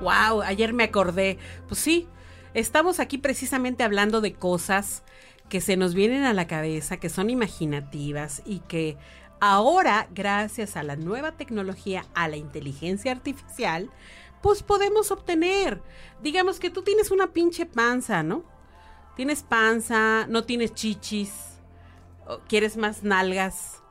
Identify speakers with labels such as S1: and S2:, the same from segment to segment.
S1: Wow, ayer me acordé. Pues sí, estamos aquí precisamente hablando de cosas que se nos vienen a la cabeza, que son imaginativas y que ahora, gracias a la nueva tecnología, a la inteligencia artificial, pues podemos obtener. Digamos que tú tienes una pinche panza, ¿no? Tienes panza, no tienes chichis, quieres más nalgas,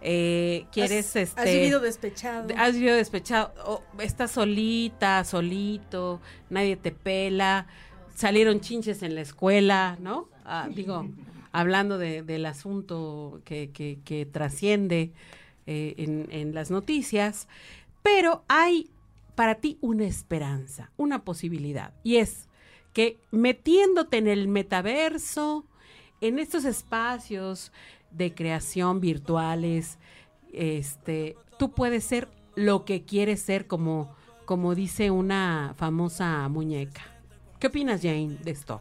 S1: eh, quieres
S2: has,
S1: este
S2: has vivido despechado.
S1: has vivido despechado estás solita solito nadie te pela salieron chinches en la escuela no Ah, digo hablando de, del asunto que, que, que trasciende eh, en, en las noticias pero hay para ti una esperanza una posibilidad y es que metiéndote en el metaverso en estos espacios de creación virtuales, este, tú puedes ser lo que quieres ser, como, como dice una famosa muñeca. ¿Qué opinas, Jane, de esto?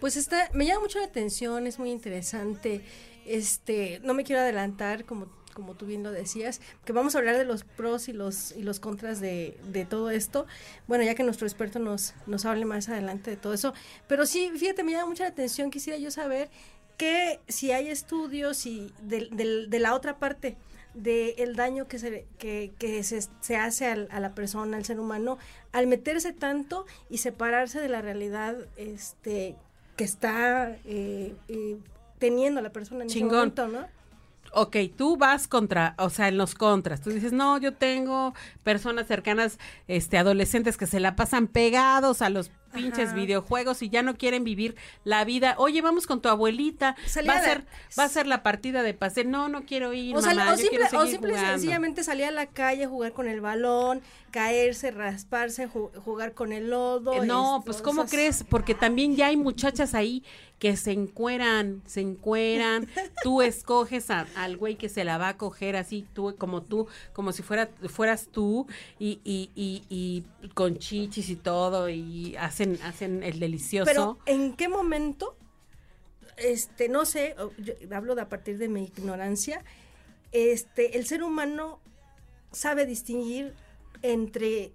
S2: Pues está, me llama mucho la atención, es muy interesante. Este, no me quiero adelantar, como, como tú bien lo decías, que vamos a hablar de los pros y los, y los contras de, de todo esto. Bueno, ya que nuestro experto nos, nos hable más adelante de todo eso. Pero sí, fíjate, me llama mucho la atención, quisiera yo saber que si hay estudios y de, de, de la otra parte del el daño que se, que, que se, se hace al, a la persona, al ser humano, al meterse tanto y separarse de la realidad este que está eh, eh, teniendo la persona en ese
S1: Chingón.
S2: momento, ¿no?
S1: Ok, tú vas contra, o sea, en los contras. Tú dices, no, yo tengo personas cercanas, este, adolescentes que se la pasan pegados a los pinches
S2: Ajá.
S1: videojuegos y ya no quieren vivir la vida. Oye, vamos con tu abuelita. Va a
S2: a la-
S1: ser, va a ser la partida de pase. No, no quiero ir,
S2: O, sal-
S1: mamá,
S2: o simple,
S1: quiero
S2: o
S1: seguir
S2: simple y sencillamente salir a la calle, jugar con el balón, caerse, rasparse, ju- jugar con el lodo.
S1: Eh, No, pues ¿cómo
S2: esas-
S1: crees? Porque también ya hay muchachas ahí que se encueran, se encueran. tú escoges a- al güey que se la va a coger así, tú como tú, como si fuera fueras tú y, y, y, y con chichis y todo y hacen hacen el delicioso.
S2: Pero ¿en qué momento? Este, no sé, yo hablo de a partir de mi ignorancia. Este, el ser humano sabe distinguir entre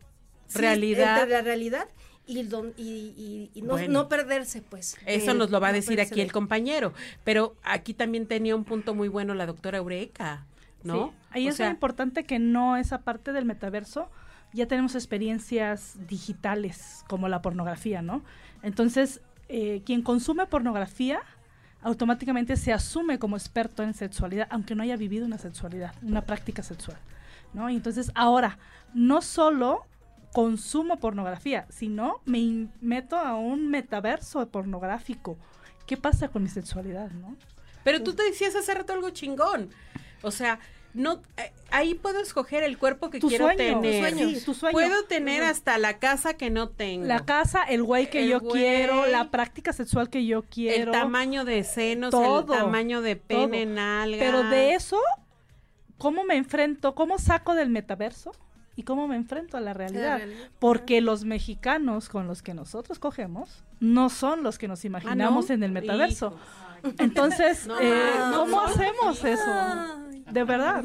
S2: sí,
S1: Realidad.
S2: entre la realidad y, don- y, y- y no,
S1: Bueno.
S2: no perderse, pues.
S1: Eso nos lo va a
S2: no
S1: decir aquí el compañero. Pero aquí también tenía un punto muy bueno la doctora Eureka, ¿no?
S3: Sí, Ahí
S1: O
S3: es
S1: sea,
S3: muy importante que no esa parte del metaverso, ya tenemos experiencias digitales como la pornografía, ¿no? Entonces, eh, quien consume pornografía automáticamente se asume como experto en sexualidad, aunque no haya vivido una sexualidad, una práctica sexual, ¿no? Y entonces, ahora, no solo consumo pornografía, sino me meto a un metaverso pornográfico. ¿Qué pasa con mi sexualidad, no?
S1: Pero tú te decías hace rato algo chingón. O sea, no eh, ahí puedo escoger el cuerpo que
S3: Tu
S1: quiero
S3: sueño,
S1: tener.
S3: tu sueño, tu sueño.
S1: Puedo tener hasta la casa que no tengo.
S3: La casa, el güey que
S1: El
S3: yo
S1: güey,
S3: quiero, la práctica sexual que yo quiero.
S1: el tamaño de senos,
S3: todo,
S1: el tamaño de pene,
S3: todo.
S1: nalga.
S3: Pero de eso, ¿cómo me enfrento? ¿Cómo saco del metaverso? ¿Y cómo me enfrento a la realidad?
S2: realidad.
S3: Porque los mexicanos con los que nosotros cogemos no son los que nos imaginamos
S1: Ah, ¿no?
S3: en el metaverso. Entonces,
S1: No,
S3: eh, ¿cómo
S1: no.
S3: hacemos eso? De verdad.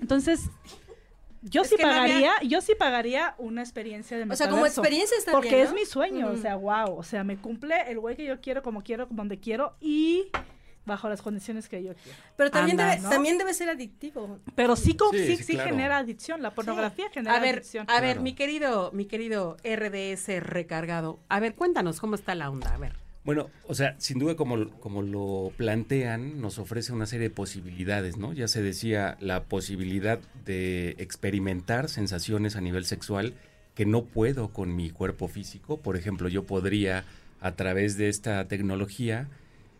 S3: Entonces, yo
S1: Es
S3: sí pagaría, yo sí pagaría una experiencia de
S2: O
S3: metaverso.
S2: sea, como experiencia está
S3: Porque
S2: bien,
S3: es
S2: ¿no?
S3: mi sueño, o sea, wow, o sea, me cumple el güey que yo quiero, como quiero, donde quiero y bajo las condiciones que yo quiero.
S2: Pero también,
S1: Anda,
S2: debe,
S3: ¿no?
S2: también debe ser adictivo.
S3: Pero sí, con-
S4: Sí,
S3: sí,
S4: sí,
S3: sí
S4: claro.
S3: genera adicción, la pornografía genera
S1: A ver,
S3: adicción.
S1: a ver,
S4: Claro.
S1: mi querido, mi querido RDS recargado. A ver, cuéntanos cómo está la onda. A ver.
S4: Bueno, o sea, sin duda como, como lo plantean, nos ofrece una serie de posibilidades, ¿no? Ya se decía la posibilidad de experimentar sensaciones a nivel sexual que no puedo con mi cuerpo físico. Por ejemplo, yo podría, a través de esta tecnología,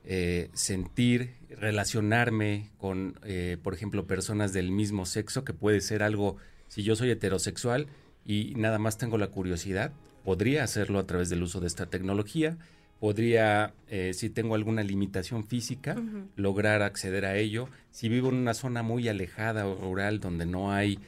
S4: eh, sentir, relacionarme con, eh, por ejemplo, personas del mismo sexo, que puede ser algo, si yo soy heterosexual, y nada más tengo la curiosidad, podría hacerlo a través del uso de esta tecnología, podría, eh, si tengo alguna limitación física, lograr acceder a ello. Si vivo en una zona muy alejada o rural donde no hay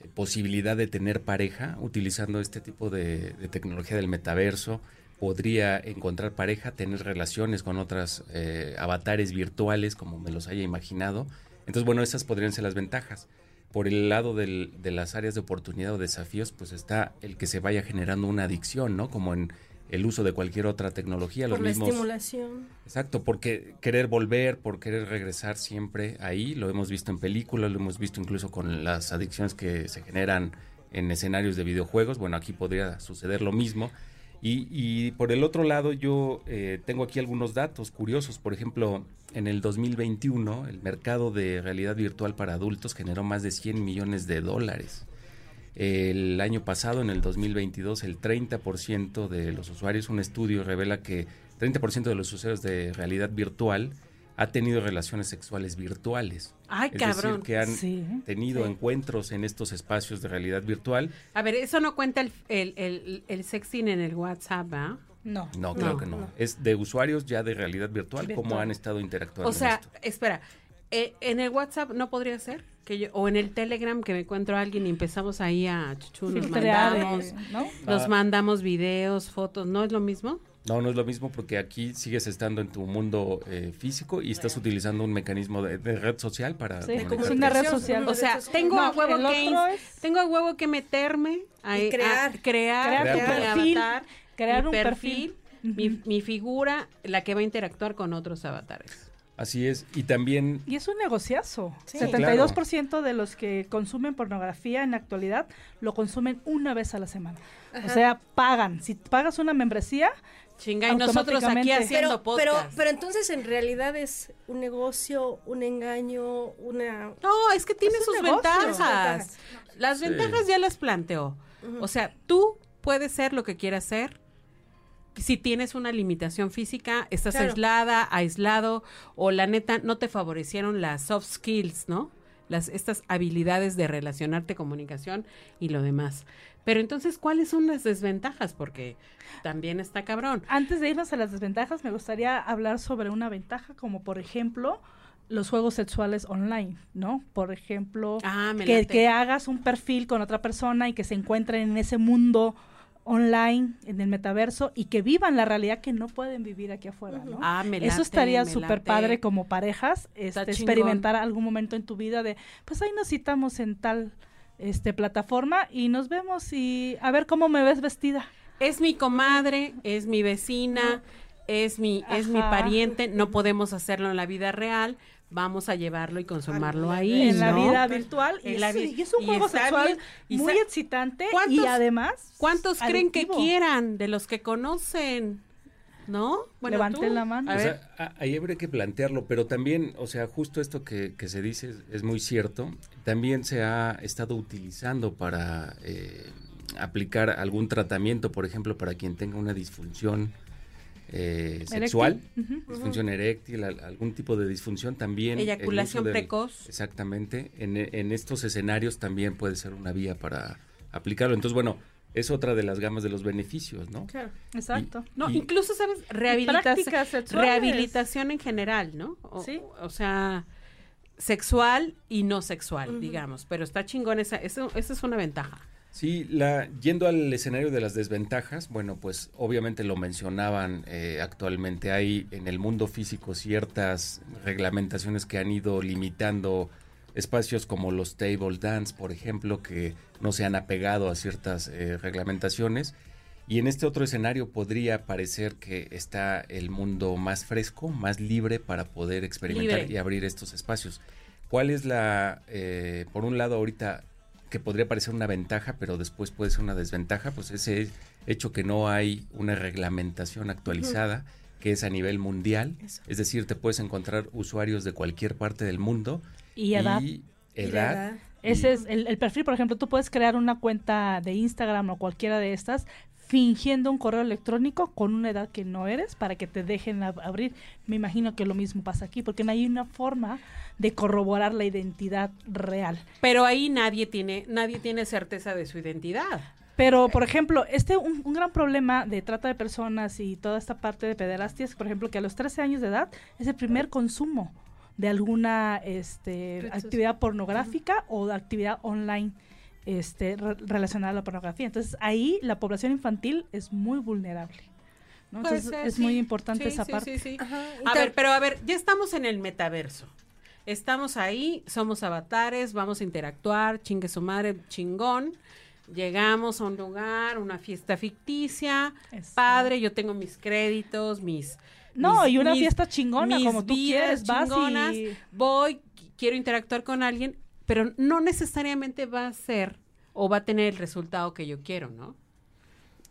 S4: eh, posibilidad de tener pareja, utilizando este tipo de, de tecnología del metaverso, podría encontrar pareja, tener relaciones con otras eh, avatares virtuales como me los haya imaginado. Entonces, bueno, esas podrían ser las ventajas. Por el lado del- de las áreas de oportunidad o desafíos, pues está el que se vaya generando una adicción, ¿no? Como en el uso de cualquier otra tecnología.
S2: Por
S4: los
S2: la
S4: mismos,
S2: estimulación.
S4: Exacto, porque querer volver, por querer regresar siempre ahí, lo hemos visto en películas, lo hemos visto incluso con las adicciones que se generan en escenarios de videojuegos. Bueno, aquí podría suceder lo mismo. Y, y por el otro lado, yo eh, tengo aquí algunos datos curiosos. Por ejemplo, en el 2021, el mercado de realidad virtual para adultos generó más de 100 millones de dólares. El año pasado, en el 2022, el 30% de los usuarios, un estudio revela que 30% de los usuarios de realidad virtual ha tenido relaciones sexuales virtuales.
S1: Ay,
S4: es
S1: cabrón.
S4: decir, que han
S3: Sí.
S4: tenido
S2: Sí.
S4: encuentros en estos espacios de realidad virtual.
S1: A ver, eso no cuenta el, el, el, el sexting en el WhatsApp, ¿ah?
S3: No.
S4: No, claro
S1: No,
S4: que no.
S2: no.
S4: Es de usuarios ya de realidad virtual, cómo
S3: Virtual.
S4: han estado interactuando.
S1: O sea,
S4: en esto.
S1: espera, eh, en el WhatsApp no podría ser que yo, o en el Telegram que me encuentro a alguien y empezamos ahí a chuchu, nos mandamos,
S3: eh, ¿no?
S1: nos
S4: Ah.
S1: mandamos videos, fotos, ¿no es lo mismo?
S4: No, no es lo mismo porque aquí sigues estando en tu mundo eh, físico y estás utilizando un mecanismo de, de red social para
S3: Sí, es una red social.
S1: O sea, tengo
S3: No,
S1: a huevo que
S3: es-
S1: tengo a huevo que meterme a,
S2: Y crear.
S1: a crear,
S3: Crear
S4: tu
S1: mi
S3: perfil,
S1: avatar,
S3: crear
S1: mi
S3: un
S1: perfil,
S3: perfil.
S1: mi, mi figura, la que va a interactuar con otros avatares.
S4: Así es. Y también
S3: Y es un negociazo.
S2: Sí.
S3: 72% de los que consumen pornografía en la actualidad lo consumen una vez a la semana. O sea, pagan. Si pagas una membresía,
S1: Chinga, y nosotros aquí
S3: Automáticamente.
S1: haciendo
S2: Pero, pero,
S1: podcast.
S2: pero entonces en realidad es un negocio, un engaño, una...
S1: No, es que tiene
S3: Es
S1: sus
S3: negocio.
S1: ventajas. Las
S4: Sí.
S1: ventajas ya las planteó. O sea, tú puedes ser lo que quieras ser. Si tienes una limitación física, estás
S2: Claro.
S1: aislada, aislado, o la neta no te favorecieron las soft skills, ¿no? Las, estas habilidades de relacionarte, comunicación y lo demás. Pero entonces, ¿cuáles son las desventajas? Porque también está cabrón.
S3: antes de irnos a las desventajas, me gustaría hablar sobre una ventaja, como por ejemplo los juegos sexuales online, ¿no? Por ejemplo,
S1: Ah,
S3: que, que hagas un perfil con otra persona y que se encuentren en ese mundo online, en el metaverso, y que vivan la realidad que no pueden vivir aquí afuera, ¿no?
S1: Ah, me
S3: Eso estaría súper padre como parejas, este, experimentar algún momento en tu vida de, pues ahí nos citamos en tal este plataforma y nos vemos y a ver cómo me ves vestida.
S1: es mi comadre, es mi vecina, es mi, es mi pariente, no podemos hacerlo en la vida real, vamos a llevarlo y consumarlo ahí.
S3: en la vida virtual y,
S1: la
S3: es, y es un
S1: y
S3: juego sexual
S1: bien, y
S3: muy excitante y
S1: ¿Cuántos-
S3: además
S1: ¿Cuántos creen que quieran de los que conocen? ¿No?
S3: Levanten
S1: tú,
S3: la mano.
S1: A
S4: O sea, ahí habría que plantearlo, pero también, o sea, justo esto que, que se dice es, es muy cierto. También se ha estado utilizando para eh, aplicar algún tratamiento, por ejemplo, para quien tenga una disfunción eh, sexual, disfunción eréctil, al- algún tipo de disfunción también.
S1: Eyaculación
S4: del-
S1: precoz.
S4: Exactamente. En, en estos escenarios también puede ser una vía para aplicarlo. Entonces, bueno, es otra de las gamas de los beneficios, ¿no?
S2: Claro.
S3: Exacto.
S1: no,
S4: y-
S1: incluso, ¿sabes? Rehabilitación, rehabilitación en general, ¿no? O,
S3: Sí.
S1: o sea, sexual y no sexual, digamos. Pero está chingón, esa, eso, esa es una ventaja.
S4: Sí, la, yendo al escenario de las desventajas, bueno, pues obviamente lo mencionaban eh, actualmente. Hay en el mundo físico ciertas reglamentaciones que han ido limitando espacios como los table dance, por ejemplo, que no se han apegado a ciertas eh, reglamentaciones. Y en este otro escenario podría parecer que está el mundo más fresco, más libre para poder experimentar
S1: Libre.
S4: y abrir estos espacios. ¿Cuál es la, eh, por un lado ahorita, que podría parecer una ventaja, pero después puede ser una desventaja? Pues ese hecho que no hay una reglamentación actualizada, que es a nivel mundial.
S2: Eso.
S4: Es decir, te puedes encontrar usuarios de cualquier parte del mundo.
S3: Y edad.
S4: Y edad.
S2: edad.
S3: Ese es el, el perfil, por ejemplo, tú puedes crear una cuenta de Instagram o cualquiera de estas fingiendo un correo electrónico con una edad que no eres para que te dejen ab- abrir. Me imagino que lo mismo pasa aquí, porque no hay una forma de corroborar la identidad real.
S1: Pero ahí nadie tiene, nadie tiene certeza de su identidad.
S3: Pero, por ejemplo, este un, un, gran problema de trata de personas y toda esta parte de pederastia es, por ejemplo, que a los 13 años de edad es el primer consumo de alguna este, actividad pornográfica o de actividad online este, relacionada a la pornografía. Entonces, ahí la población infantil es muy vulnerable. Entonces, es muy importante esa parte.
S1: a ver, pero a ver, ya estamos en el metaverso. Estamos ahí, somos avatares, vamos a interactuar, chingue su madre, chingón. Llegamos a un lugar, una fiesta ficticia, padre, yo tengo mis créditos, mis...
S3: No, y una fiesta chingona, como tú quieres, vas y...
S1: Voy, quiero interactuar con alguien, pero no necesariamente va a ser o va a tener el resultado que yo quiero, ¿no?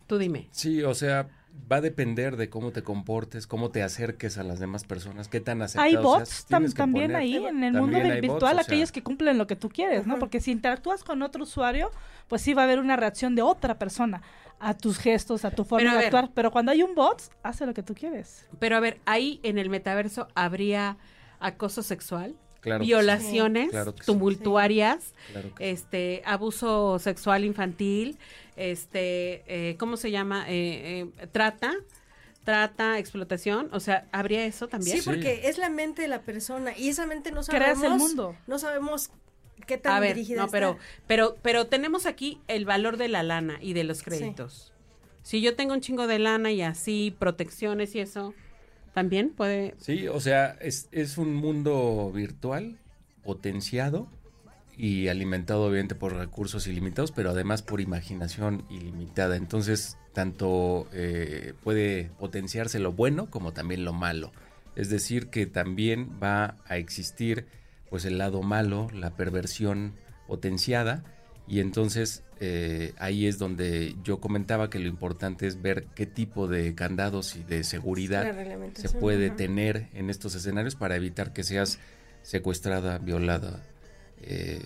S1: Tú dime.
S4: Sí, o sea, va a depender de cómo te comportes, cómo te acerques a las demás personas, qué tan aceptados
S3: Hay bots también ahí en el mundo virtual, aquellos que cumplen lo que tú quieres, ¿no? Porque si interactúas con otro usuario, pues sí va a haber una reacción de otra persona a tus gestos, a tu forma de actuar. Pero cuando hay un bot, hace lo que tú quieres.
S1: Pero a ver, ahí en el metaverso habría acoso sexual violaciones tumultuarias, este abuso sexual infantil, este, eh, ¿cómo se llama? Eh, eh, trata trata, explotación, o sea, habría eso también.
S2: Sí, porque es la mente de la persona y esa mente no sabemos. el mundo. No sabemos qué tan
S1: A ver, no, pero, pero, pero tenemos aquí el valor de la lana y de los créditos. Si yo tengo un chingo de lana y así protecciones y eso, también puede.
S4: Sí, o sea, es, es un mundo virtual potenciado y alimentado obviamente por recursos ilimitados, pero además por imaginación ilimitada. Entonces, tanto eh, puede potenciarse lo bueno como también lo malo. Es decir, que también va a existir pues el lado malo, la perversión potenciada, y entonces eh, ahí es donde yo comentaba que lo importante es ver qué tipo de candados y de seguridad se puede tener en estos escenarios para evitar que seas secuestrada, violada, eh,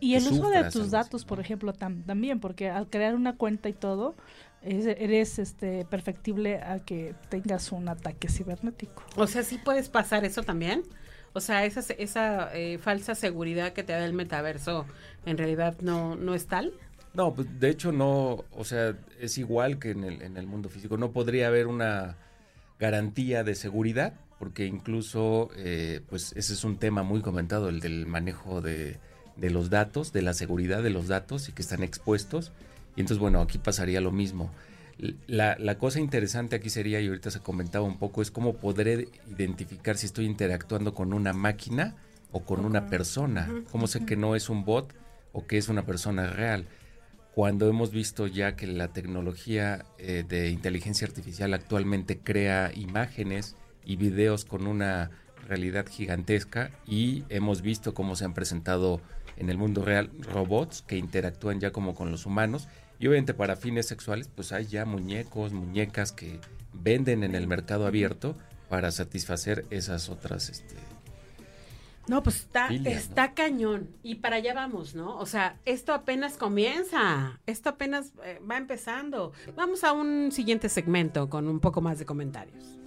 S3: y el uso de tus datos, por ejemplo, también, porque al crear una cuenta y todo, eres este perfectible a que tengas un ataque cibernético.
S1: O sea, sí puedes pasar eso también. O sea, esa, esa eh, falsa seguridad que te da el metaverso en realidad no, no es tal.
S4: No, pues de hecho no, o sea, es igual que en el, en el mundo físico. No podría haber una garantía de seguridad porque incluso, eh, pues ese es un tema muy comentado, el del manejo de, los datos, de la seguridad de los datos y que están expuestos. Y entonces, bueno, aquí pasaría lo mismo. La, la, cosa interesante aquí sería, y ahorita se comentaba un poco, es cómo podré identificar si estoy interactuando con una máquina o con una persona. ¿Cómo sé que no es un bot o que es una persona real? Cuando hemos visto ya que la tecnología eh, de inteligencia artificial actualmente crea imágenes y videos con una realidad gigantesca y hemos visto cómo se han presentado en el mundo real robots que interactúan ya como con los humanos y obviamente para fines sexuales pues hay ya muñecos, muñecas que venden en el mercado abierto para satisfacer esas otras este
S1: no, pues está, está cañón. Y para allá vamos, ¿no? O sea, esto apenas comienza. Esto apenas eh, va empezando. Vamos a un siguiente segmento con un poco más de comentarios.